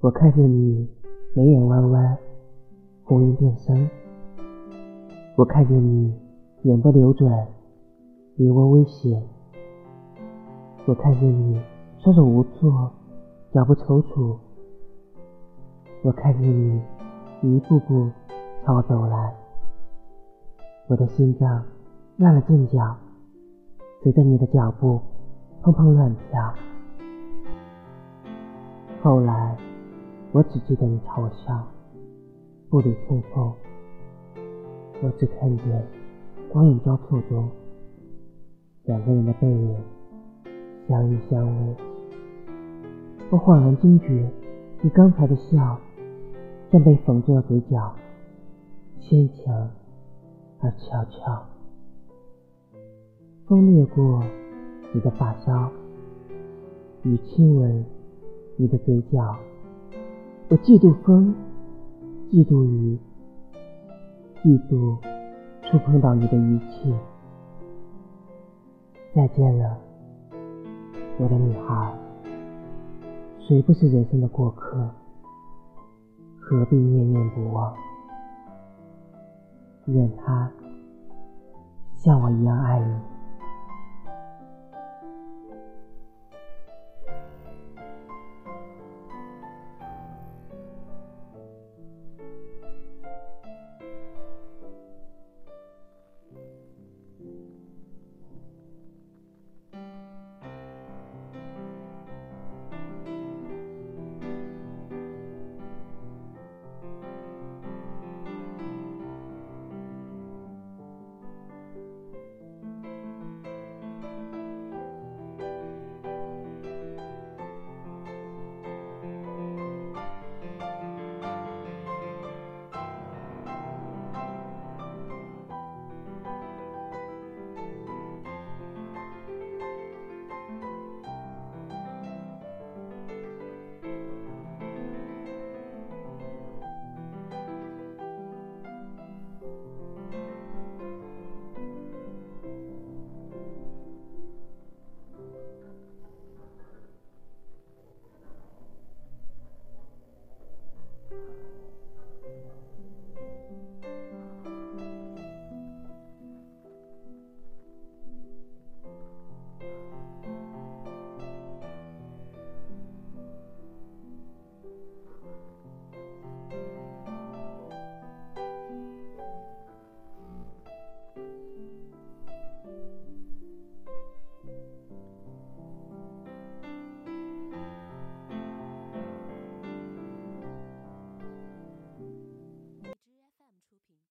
我看见你眉眼弯弯，红晕顿生。我看见你眼波流转，梨涡微斜。我看见你双手无措，脚步踌躇。我看见你一步步朝我走来，我的心脏乱了阵脚，随着你的脚步砰砰乱跳。后来。我只记得你朝我笑，步履匆匆。我只看见光影交错中，两个人的背影相依相偎。我恍然惊觉，你刚才的笑像被缝住了嘴角，牵强而悄悄。风掠过你的发梢，雨亲吻你的嘴角。我嫉妒风，嫉妒雨，嫉妒触碰到你的一切。再见了，我的女孩。谁不是人生的过客？何必念念不忘？愿他。